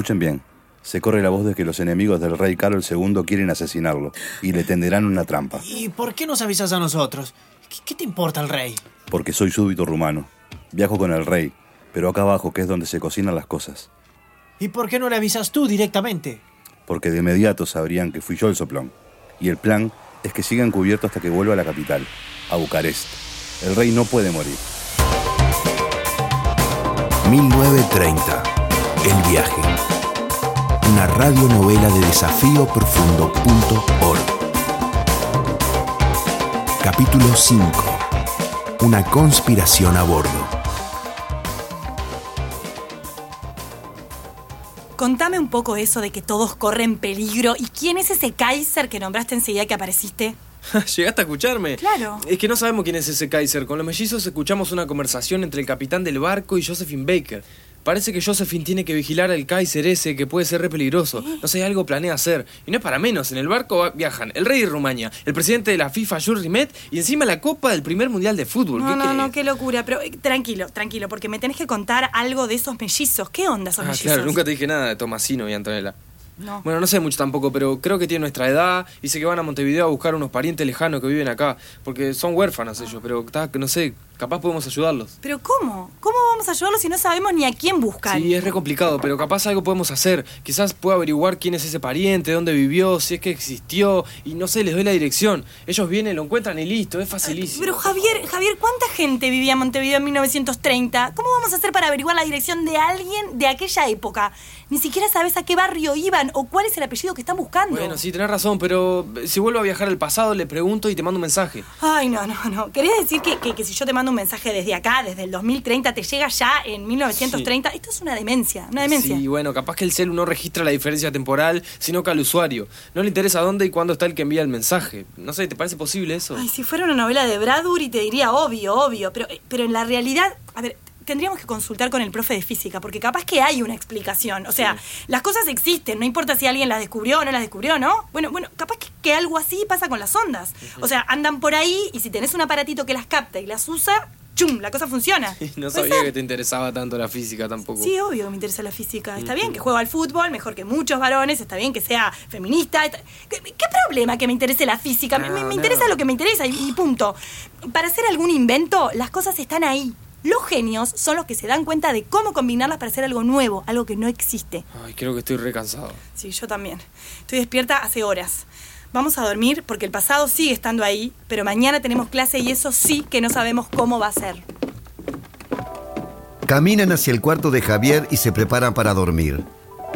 Escuchen bien. Se corre la voz de que los enemigos del rey Carol II quieren asesinarlo y le tenderán una trampa. ¿Y por qué nos avisas a nosotros? ¿Qué, qué te importa el rey? Porque soy súbito rumano. Viajo con el rey, pero acá abajo, que es donde se cocinan las cosas. ¿Y por qué no le avisas tú directamente? Porque de inmediato sabrían que fui yo el soplón. Y el plan es que sigan cubierto hasta que vuelva a la capital, a Bucarest. El rey no puede morir. 1930. El viaje. Una radionovela de desafíoprofundo.org. Capítulo 5. Una conspiración a bordo. Contame un poco eso de que todos corren peligro. ¿Y quién es ese Kaiser que nombraste enseguida que apareciste? ¿Llegaste a escucharme? Claro. Es que no sabemos quién es ese Kaiser. Con los mellizos escuchamos una conversación entre el capitán del barco y Josephine Baker. Parece que Josephine tiene que vigilar al Kaiser ese que puede ser re peligroso. No sé, algo planea hacer. Y no es para menos. En el barco viajan el rey de Rumania, el presidente de la FIFA, Jules Rimet, y encima la copa del primer mundial de fútbol. No, ¿Qué no, no, qué locura. Pero eh, tranquilo, tranquilo, porque me tenés que contar algo de esos mellizos. ¿Qué onda esos Ah, mellizos? claro, nunca te dije nada de Tomasino y Antonella. No. Bueno, no sé mucho tampoco, pero creo que tienen nuestra edad y sé que van a Montevideo a buscar unos parientes lejanos que viven acá, porque son huérfanos ellos, pero no sé, capaz podemos ayudarlos. ¿Pero cómo? ¿Cómo vamos a ayudarlos si no sabemos ni a quién buscar? Sí, es re complicado, pero capaz algo podemos hacer. Quizás pueda averiguar quién es ese pariente, dónde vivió, si es que existió, y no sé, les doy la dirección. Ellos vienen, lo encuentran y listo, es facilísimo. Pero Javier, Javier, ¿cuánta gente vivía en Montevideo en 1930? ¿Cómo vamos a hacer para averiguar la dirección de alguien de aquella época? Ni siquiera sabes a qué barrio iban o cuál es el apellido que están buscando. Bueno, sí, tenés razón, pero si vuelvo a viajar al pasado, le pregunto y te mando un mensaje. Ay, no, no, no. ¿Querés decir que, que- que si yo te mando un mensaje desde acá, desde el 2030, te llega ya en 1930? Esto es una demencia, una demencia. Sí, bueno, capaz que el celu no registra la diferencia temporal, sino que al usuario. No le interesa dónde y cuándo está el que envía el mensaje. No sé, ¿te parece posible eso? Ay, si fuera una novela de Bradbury te diría obvio, obvio, pero, pero en la realidad, a ver, tendríamos que consultar con el profe de física, porque capaz que hay una explicación. O sea, las cosas existen, no importa si alguien las descubrió o no las descubrió, ¿no? Bueno, bueno, capaz que, que algo así pasa con las ondas. O sea, andan por ahí y si tenés un aparatito que las capta y las usa, ¡chum! La cosa funciona. No ¿Puede sabía ser? que te interesaba tanto la física tampoco. Sí, obvio que me interesa la física. Está bien que juega al fútbol, mejor que muchos varones, está bien que sea feminista. está- ¿Qué, qué problema que me interese la física? Me- me, No, me no. interesa lo que me interesa y, y punto. Para hacer algún invento, las cosas están ahí. Los genios son los que se dan cuenta de cómo combinarlas para hacer algo nuevo, algo que no existe. Ay, creo que estoy re cansado. Sí, yo también. Estoy despierta hace horas. Vamos a dormir porque el pasado sigue estando ahí, pero mañana tenemos clase y eso sí que no sabemos cómo va a ser. Caminan hacia el cuarto de Javier y se preparan para dormir.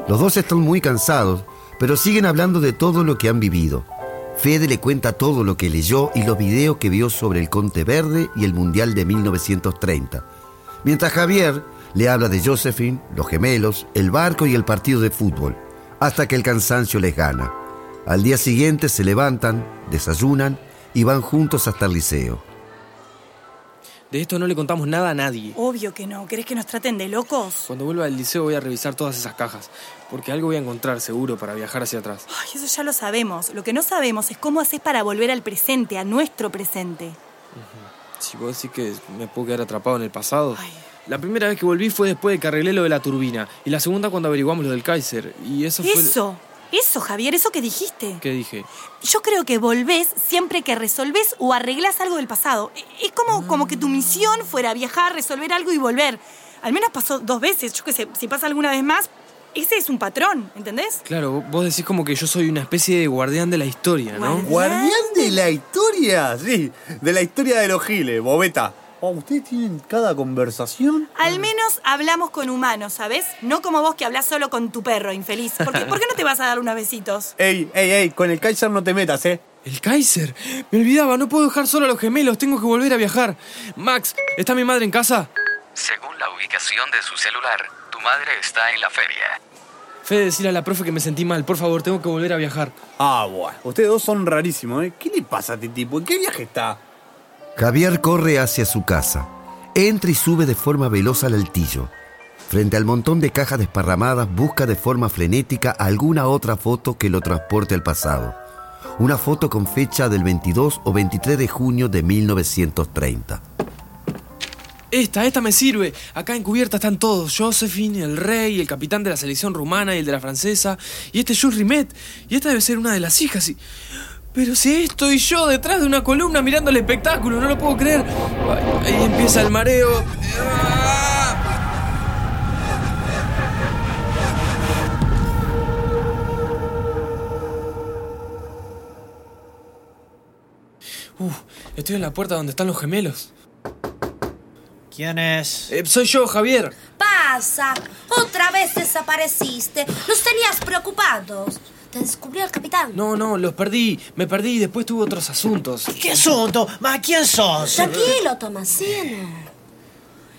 Los dos están muy cansados, pero siguen hablando de todo lo que han vivido. Fede le cuenta todo lo que leyó y los videos que vio sobre el Conte Verde y el Mundial de 1930. Mientras Javier le habla de Josephine, los gemelos, el barco y el partido de fútbol, hasta que el cansancio les gana. Al día siguiente se levantan, desayunan y van juntos hasta el liceo. De esto no le contamos nada a nadie. Obvio que no. ¿Querés que nos traten de locos? Cuando vuelva al liceo voy a revisar todas esas cajas, porque algo voy a encontrar seguro para viajar hacia atrás. Ay, eso ya lo sabemos. Lo que no sabemos es cómo haces para volver al presente, a nuestro presente. Si vos decís que me puedo quedar atrapado en el pasado. Ay. La primera vez que volví fue después de que arreglé lo de la turbina, y la segunda cuando averiguamos lo del Kaiser, y eso fue... Eso, eso, Javier, eso que dijiste. ¿Qué dije? Yo creo que volvés siempre que resolvés o arreglás algo del pasado. Es como, como que tu misión fuera viajar, resolver algo y volver. Al menos pasó dos veces. Yo qué sé, si pasa alguna vez más, ese es un patrón, ¿entendés? Claro, vos decís como que yo soy una especie de guardián de la historia, ¿no? Guardián. ¿Guardián de la historia? Sí, de la historia de los giles, bobeta. Oh, ¿Ustedes tienen cada conversación? Al menos hablamos con humanos, ¿sabes? No como vos que hablás solo con tu perro, infeliz. ¿Por qué, por qué no te vas a dar unos besitos? Ey, ey, ey, con el Kaiser no te metas, ¿eh? El Kaiser. Me olvidaba, no puedo dejar solo a los gemelos, tengo que volver a viajar. Max, ¿está mi madre en casa? Según la ubicación de su celular, tu madre está en la feria. Fede, decirle a la profe que me sentí mal, por favor, tengo que volver a viajar. Ah, bueno. Ustedes dos son rarísimos, ¿eh? ¿Qué le pasa a este tipo? ¿En qué viaje está? Javier corre hacia su casa. Entra y sube de forma veloz al altillo. Frente al montón de cajas desparramadas, busca de forma frenética alguna otra foto que lo transporte al pasado. Una foto con fecha del 22 o 23 de junio de 1930. Esta, esta me sirve. Acá en cubierta están todos. Josephine, el rey, el capitán de la selección rumana y el de la francesa. Y este es Jules Rimet. Y esta debe ser una de las hijas. Y... Pero si estoy yo detrás de una columna mirando el espectáculo, no lo puedo creer. Ahí empieza el mareo. Uf, estoy en la puerta donde están los gemelos. ¿Quién es? Eh, soy yo, Javier. Pasa, otra vez desapareciste. Nos tenías preocupados. Te descubrió el capitán. No, no, los perdí. Me perdí y después tuve otros asuntos. ¿Qué asunto? ¿Ma quién sos? Tranquilo, Tomasino.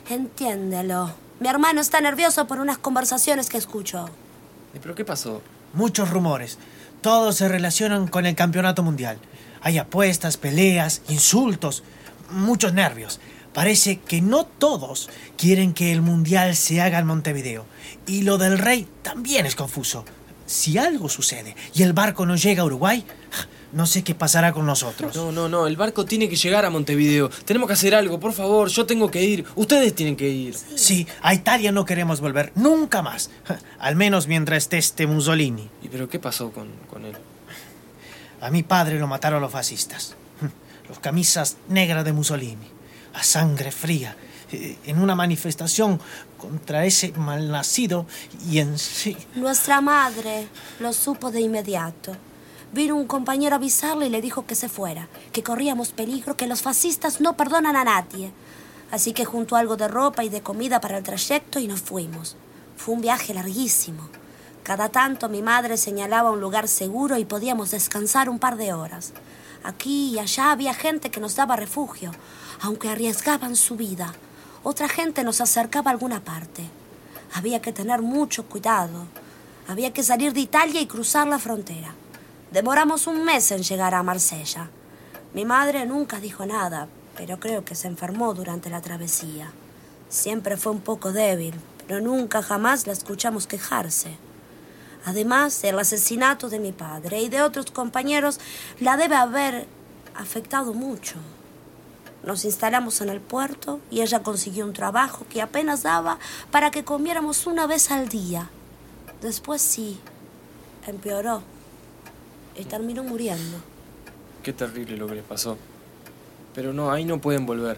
Entiéndelo. Mi hermano está nervioso por unas conversaciones que escuchó. Eh, ¿Pero qué pasó? Muchos rumores. Todos se relacionan con el campeonato mundial. Hay apuestas, peleas, insultos, muchos nervios. Parece que no todos quieren que el mundial se haga en Montevideo. Y lo del rey también es confuso. Si algo sucede y el barco no llega a Uruguay, no sé qué pasará con nosotros. No, no, no. El barco tiene que llegar a Montevideo. Tenemos que hacer algo, por favor. Yo tengo que ir. Ustedes tienen que ir. Sí, a Italia no queremos volver nunca más. Al menos mientras esté este Mussolini. ¿Y pero qué pasó con, con él? A mi padre lo mataron los fascistas. Los camisas negras de Mussolini. A sangre fría. Eh, En una manifestación contra ese malnacido y en sí. Nuestra madre lo supo de inmediato. Vino un compañero a avisarle y le dijo que se fuera, que corríamos peligro, que los fascistas no perdonan a nadie. Así que juntó algo de ropa y de comida para el trayecto y nos fuimos. Fue un viaje larguísimo. Cada tanto mi madre señalaba un lugar seguro y podíamos descansar un par de horas. Aquí y allá había gente que nos daba refugio, aunque arriesgaban su vida. Otra gente nos acercaba a alguna parte. Había que tener mucho cuidado. Había que salir de Italia y cruzar la frontera. Demoramos un mes en llegar a Marsella. Mi madre nunca dijo nada, pero creo que se enfermó durante la travesía. Siempre fue un poco débil, pero nunca jamás la escuchamos quejarse. Además, el asesinato de mi padre y de otros compañeros la debe haber afectado mucho. Nos instalamos en el puerto y ella consiguió un trabajo que apenas daba para que comiéramos una vez al día. Después sí, empeoró y terminó muriendo. Qué terrible lo que les pasó. Pero no, ahí no pueden volver.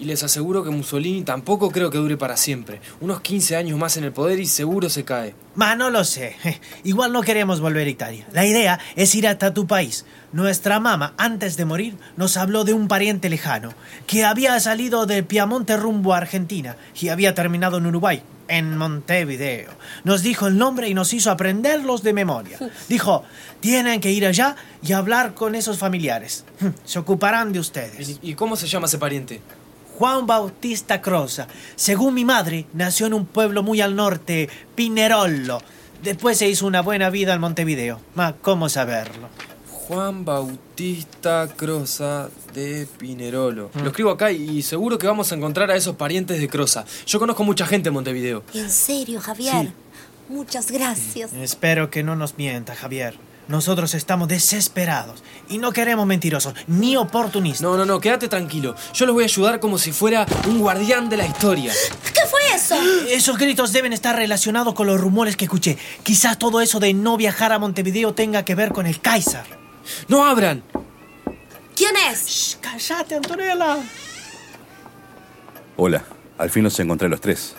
Y les aseguro que Mussolini tampoco creo que dure para siempre. Unos 15 años más en el poder y seguro se cae. Ma, no lo sé. Igual no queremos volver a Italia. La idea es ir hasta tu país. Nuestra mamá, antes de morir, nos habló de un pariente lejano que había salido de Piamonte rumbo a Argentina y había terminado en Uruguay, en Montevideo. Nos dijo el nombre y nos hizo aprenderlos de memoria. Dijo, tienen que ir allá y hablar con esos familiares. Se ocuparán de ustedes. ¿Y, y cómo se llama ese pariente? Juan Bautista Croza. Según mi madre, nació en un pueblo muy al norte, Pinerolo. Después se hizo una buena vida en Montevideo. Ma, ¿cómo saberlo? Juan Bautista Croza de Pinerolo. Lo escribo acá y seguro que vamos a encontrar a esos parientes de Croza. Yo conozco mucha gente en Montevideo. En serio, Javier. Muchas gracias. Espero que no nos mienta, Javier. Nosotros estamos desesperados y no queremos mentirosos ni oportunistas. No, no, no, quédate tranquilo. Yo los voy a ayudar como si fuera un guardián de la historia. ¿Qué fue eso? Esos gritos deben estar relacionados con los rumores que escuché. Quizás todo eso de no viajar a Montevideo tenga que ver con el Kaiser. ¡No abran! ¿Quién es? Shh, cállate, Antonella. Hola, al fin los encontré los tres.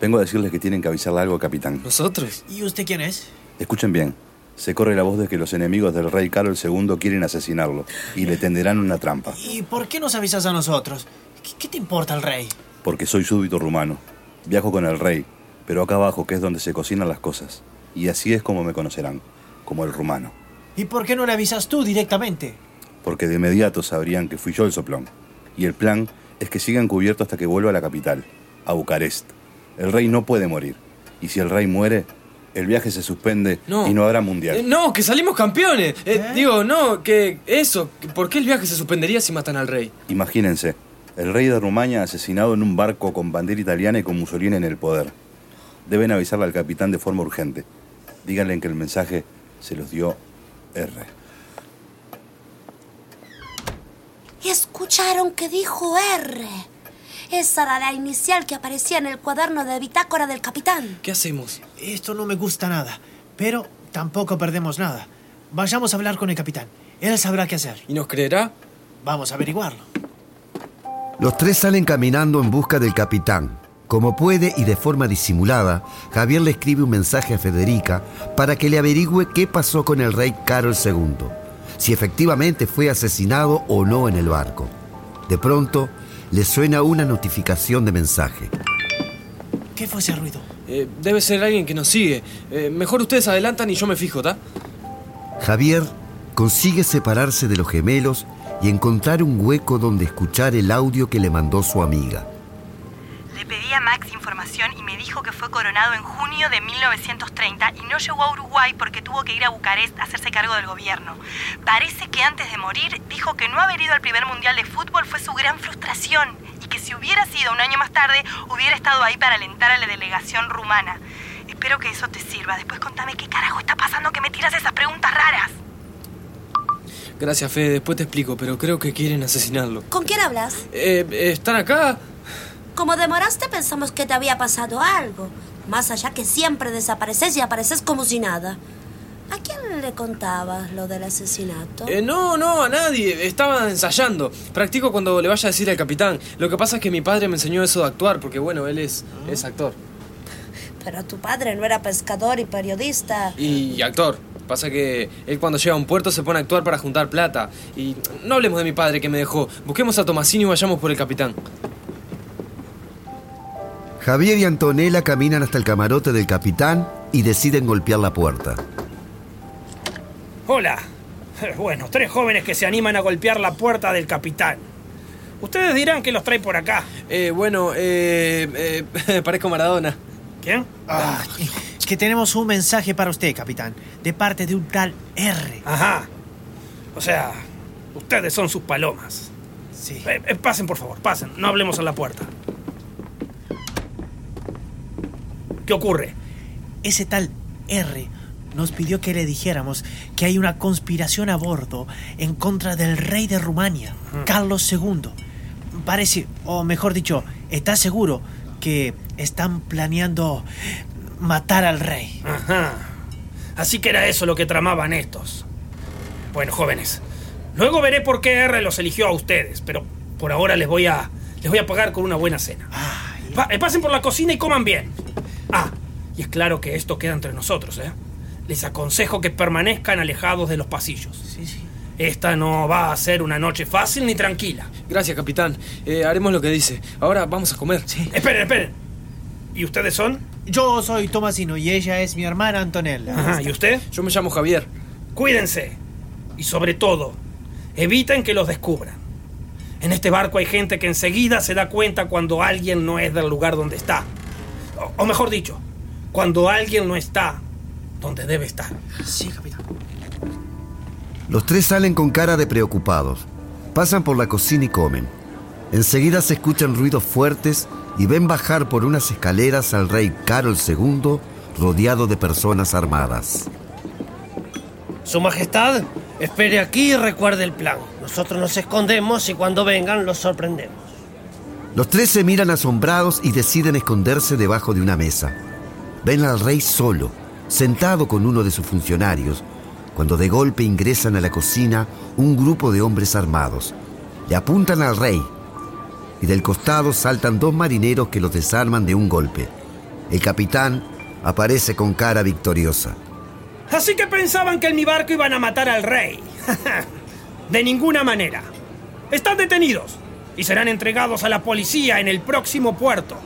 Vengo a decirles que tienen que avisarle algo al capitán. ¿Nosotros? ¿Y usted quién es? Escuchen bien. Se corre la voz de que los enemigos del rey Carlos II quieren asesinarlo y le tenderán una trampa. ¿Y por qué nos avisas a nosotros? ¿Qué, qué te importa el rey? Porque soy súbdito rumano. Viajo con el rey, pero acá abajo, que es donde se cocinan las cosas. Y así es como me conocerán, como el rumano. ¿Y por qué no le avisas tú directamente? Porque de inmediato sabrían que fui yo el soplón. Y el plan es que sigan cubierto hasta que vuelva a la capital, a Bucarest. El rey no puede morir. Y si el rey muere, el viaje se suspende No. y no habrá mundial. Eh, no, que salimos campeones. Eh, ¿Eh? Digo, no, que eso. que ¿Por qué el viaje se suspendería si matan al rey? Imagínense, el rey de Rumania asesinado en un barco con bandera italiana y con Mussolini en el poder. Deben avisarle al capitán de forma urgente. Díganle que el mensaje se los dio R. Escucharon que dijo R. Esa era la inicial que aparecía en el cuaderno de bitácora del capitán. ¿Qué hacemos? Esto no me gusta nada, pero tampoco perdemos nada. Vayamos a hablar con el capitán. Él sabrá qué hacer. ¿Y nos creerá? Vamos a averiguarlo. Los tres salen caminando en busca del capitán. Como puede y de forma disimulada, Javier le escribe un mensaje a Federica para que le averigüe qué pasó con el rey Carol II, si efectivamente fue asesinado o no en el barco. De pronto, le suena una notificación de mensaje. ¿Qué fue ese ruido? Eh, debe ser alguien que nos sigue. Eh, mejor ustedes adelantan y yo me fijo, ¿ta? Javier consigue separarse de los gemelos y encontrar un hueco donde escuchar el audio que le mandó su amiga. Le pedí a Max información y me dijo que fue coronado en junio de 1930 y no llegó a Uruguay porque tuvo que ir a Bucarest a hacerse cargo del gobierno. Parece que antes de morir dijo que no haber ido al primer mundial de fútbol fue su gran frustración y que si hubiera sido un año más tarde hubiera estado ahí para alentar a la delegación rumana. Espero que eso te sirva. Después contame qué carajo está pasando que me tiras esas preguntas raras. Gracias, Fede. Después te explico, pero creo que quieren asesinarlo. ¿Con quién hablas? Eh, ¿Están acá? Como demoraste pensamos que te había pasado algo. Más allá que siempre desapareces y apareces como si nada. ¿A quién le contabas lo del asesinato? Eh, no, no, a nadie. Estaba ensayando. Practico cuando le vaya a decir al capitán. Lo que pasa es que mi padre me enseñó eso de actuar, porque bueno, él es, es actor. Pero tu padre no era pescador y periodista. Y actor. Pasa que él cuando llega a un puerto se pone a actuar para juntar plata. Y no hablemos de mi padre que me dejó. Busquemos a Tomasino y vayamos por el capitán. Javier y Antonella caminan hasta el camarote del capitán y deciden golpear la puerta. Hola. Bueno, tres jóvenes que se animan a golpear la puerta del capitán. Ustedes dirán que los trae por acá. Eh, bueno, eh, eh, parezco Maradona. ¿Quién? Ah, es que tenemos un mensaje para usted, capitán, de parte de un tal R. Ajá. O sea, ustedes son sus palomas. Sí. Eh, eh, pasen, por favor, pasen. No hablemos en la puerta. ¿Qué ocurre? Ese tal R nos pidió que le dijéramos que hay una conspiración a bordo en contra del rey de Rumania, Carlos II. Parece, o mejor dicho, está seguro que están planeando matar al rey. Ajá. Así que era eso lo que tramaban estos. Bueno, jóvenes. Luego veré por qué R los eligió a ustedes, pero por ahora les voy a les voy a pagar con una buena cena. Pa- eh, pasen por la cocina y coman bien. Y es claro que esto queda entre nosotros, ¿eh? Les aconsejo que permanezcan alejados de los pasillos. Sí, sí. Esta no va a ser una noche fácil ni tranquila. Gracias, capitán. Eh, haremos lo que dice. Ahora vamos a comer. Sí. Esperen, esperen. ¿Y ustedes son? Yo soy Tomasino y ella es mi hermana Antonella. Ajá, ¿y usted? Yo me llamo Javier. Cuídense. Y sobre todo, eviten que los descubran. En este barco hay gente que enseguida se da cuenta cuando alguien no es del lugar donde está. O, o mejor dicho, cuando alguien no está donde debe estar. Sí, capitán. Los tres salen con cara de preocupados. Pasan por la cocina y comen. Enseguida se escuchan ruidos fuertes y ven bajar por unas escaleras al rey Carol II rodeado de personas armadas. Su Majestad, espere aquí y recuerde el plan. Nosotros nos escondemos y cuando vengan los sorprendemos. Los tres se miran asombrados y deciden esconderse debajo de una mesa. Ven al rey solo, sentado con uno de sus funcionarios, cuando de golpe ingresan a la cocina un grupo de hombres armados. Le apuntan al rey y del costado saltan dos marineros que los desarman de un golpe. El capitán aparece con cara victoriosa. Así que pensaban que en mi barco iban a matar al rey. de ninguna manera. Están detenidos y serán entregados a la policía en el próximo puerto.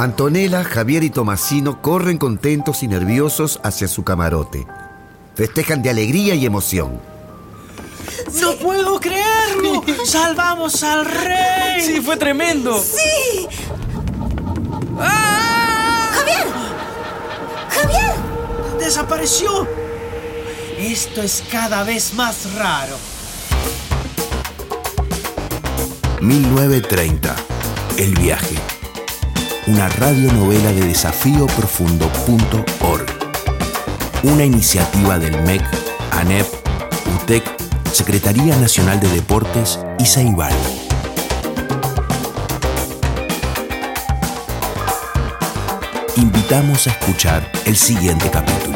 Antonella, Javier y Tomasino corren contentos y nerviosos hacia su camarote. Festejan de alegría y emoción. ¡No puedo creerlo! ¡Salvamos al rey! Sí, fue tremendo. ¡Sí! ¡Javier! ¡Javier! ¡Desapareció! Esto es cada vez más raro. 1930. El viaje una radionovela de desafío profundo.org, una iniciativa del MEC, ANEP, UTEC, Secretaría Nacional de Deportes y Saibal. Invitamos a escuchar el siguiente capítulo.